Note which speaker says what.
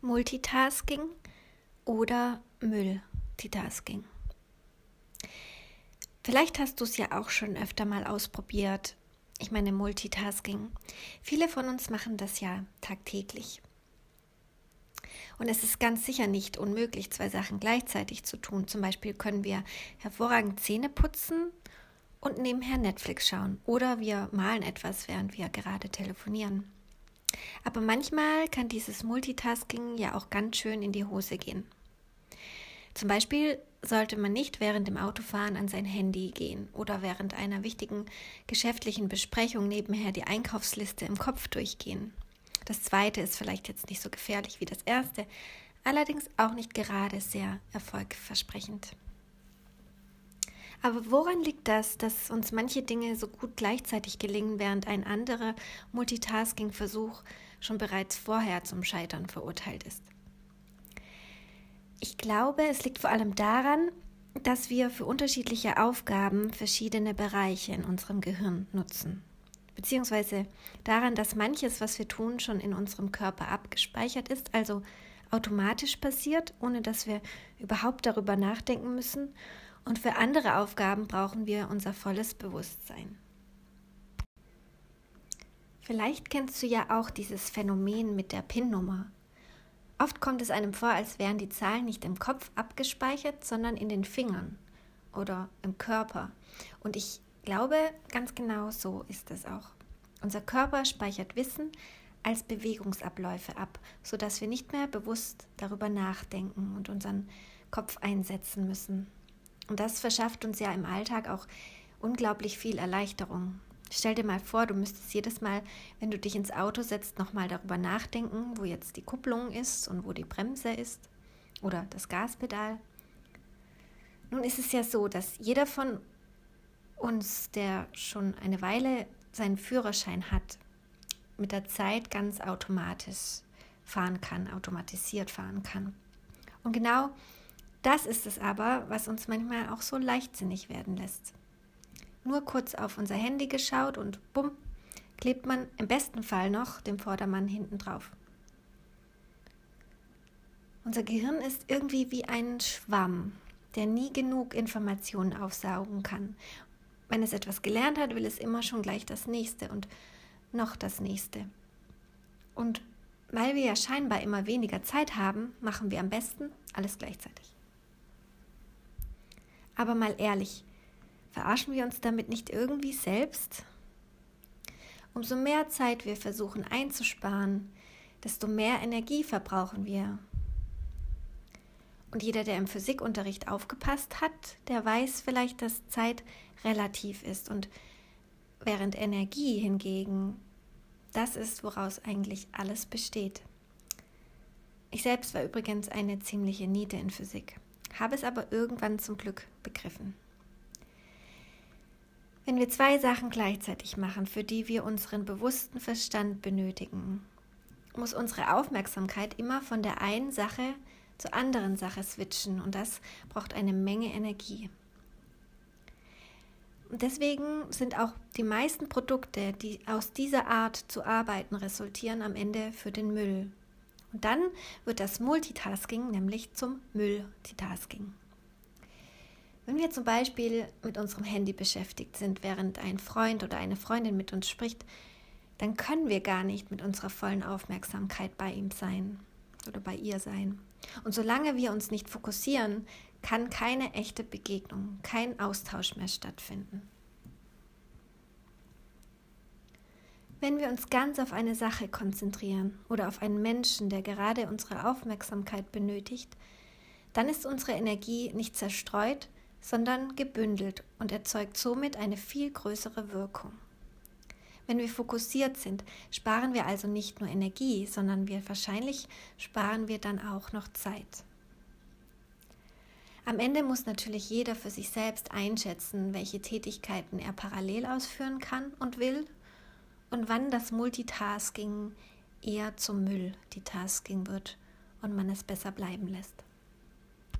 Speaker 1: Multitasking oder Multitasking. Vielleicht hast du es ja auch schon öfter mal ausprobiert. Ich meine Multitasking. Viele von uns machen das ja tagtäglich. Und es ist ganz sicher nicht unmöglich, zwei Sachen gleichzeitig zu tun. Zum Beispiel können wir hervorragend Zähne putzen und nebenher Netflix schauen. Oder wir malen etwas, während wir gerade telefonieren. Aber manchmal kann dieses Multitasking ja auch ganz schön in die Hose gehen. Zum Beispiel sollte man nicht während dem Autofahren an sein Handy gehen oder während einer wichtigen geschäftlichen Besprechung nebenher die Einkaufsliste im Kopf durchgehen. Das zweite ist vielleicht jetzt nicht so gefährlich wie das erste, allerdings auch nicht gerade sehr erfolgversprechend. Aber woran liegt das, dass uns manche Dinge so gut gleichzeitig gelingen, während ein anderer Multitasking-Versuch schon bereits vorher zum Scheitern verurteilt ist? Ich glaube, es liegt vor allem daran, dass wir für unterschiedliche Aufgaben verschiedene Bereiche in unserem Gehirn nutzen. Beziehungsweise daran, dass manches, was wir tun, schon in unserem Körper abgespeichert ist, also automatisch passiert, ohne dass wir überhaupt darüber nachdenken müssen und für andere Aufgaben brauchen wir unser volles Bewusstsein. Vielleicht kennst du ja auch dieses Phänomen mit der PIN-Nummer. Oft kommt es einem vor, als wären die Zahlen nicht im Kopf abgespeichert, sondern in den Fingern oder im Körper. Und ich glaube, ganz genau so ist es auch. Unser Körper speichert Wissen als Bewegungsabläufe ab, sodass wir nicht mehr bewusst darüber nachdenken und unseren Kopf einsetzen müssen. Und das verschafft uns ja im Alltag auch unglaublich viel Erleichterung. Stell dir mal vor, du müsstest jedes Mal, wenn du dich ins Auto setzt, nochmal darüber nachdenken, wo jetzt die Kupplung ist und wo die Bremse ist oder das Gaspedal. Nun ist es ja so, dass jeder von uns, der schon eine Weile seinen Führerschein hat, mit der Zeit ganz automatisch fahren kann, automatisiert fahren kann. Und genau das ist es aber, was uns manchmal auch so leichtsinnig werden lässt. Nur kurz auf unser Handy geschaut und bumm, klebt man im besten Fall noch dem Vordermann hinten drauf. Unser Gehirn ist irgendwie wie ein Schwamm, der nie genug Informationen aufsaugen kann. Wenn es etwas gelernt hat, will es immer schon gleich das nächste und noch das nächste. Und weil wir ja scheinbar immer weniger Zeit haben, machen wir am besten alles gleichzeitig. Aber mal ehrlich, verarschen wir uns damit nicht irgendwie selbst? Umso mehr Zeit wir versuchen einzusparen, desto mehr Energie verbrauchen wir. Und jeder, der im Physikunterricht aufgepasst hat, der weiß vielleicht, dass Zeit relativ ist und während Energie hingegen das ist, woraus eigentlich alles besteht. Ich selbst war übrigens eine ziemliche Niete in Physik habe es aber irgendwann zum Glück begriffen. Wenn wir zwei Sachen gleichzeitig machen, für die wir unseren bewussten Verstand benötigen, muss unsere Aufmerksamkeit immer von der einen Sache zur anderen Sache switchen und das braucht eine Menge Energie. Und deswegen sind auch die meisten Produkte, die aus dieser Art zu arbeiten resultieren, am Ende für den Müll. Und dann wird das Multitasking nämlich zum Multitasking. Wenn wir zum Beispiel mit unserem Handy beschäftigt sind, während ein Freund oder eine Freundin mit uns spricht, dann können wir gar nicht mit unserer vollen Aufmerksamkeit bei ihm sein oder bei ihr sein. Und solange wir uns nicht fokussieren, kann keine echte Begegnung, kein Austausch mehr stattfinden. Wenn wir uns ganz auf eine Sache konzentrieren oder auf einen Menschen, der gerade unsere Aufmerksamkeit benötigt, dann ist unsere Energie nicht zerstreut, sondern gebündelt und erzeugt somit eine viel größere Wirkung. Wenn wir fokussiert sind, sparen wir also nicht nur Energie, sondern wir wahrscheinlich sparen wir dann auch noch Zeit. Am Ende muss natürlich jeder für sich selbst einschätzen, welche Tätigkeiten er parallel ausführen kann und will und wann das Multitasking eher zum Müll, die Tasking wird und man es besser bleiben lässt.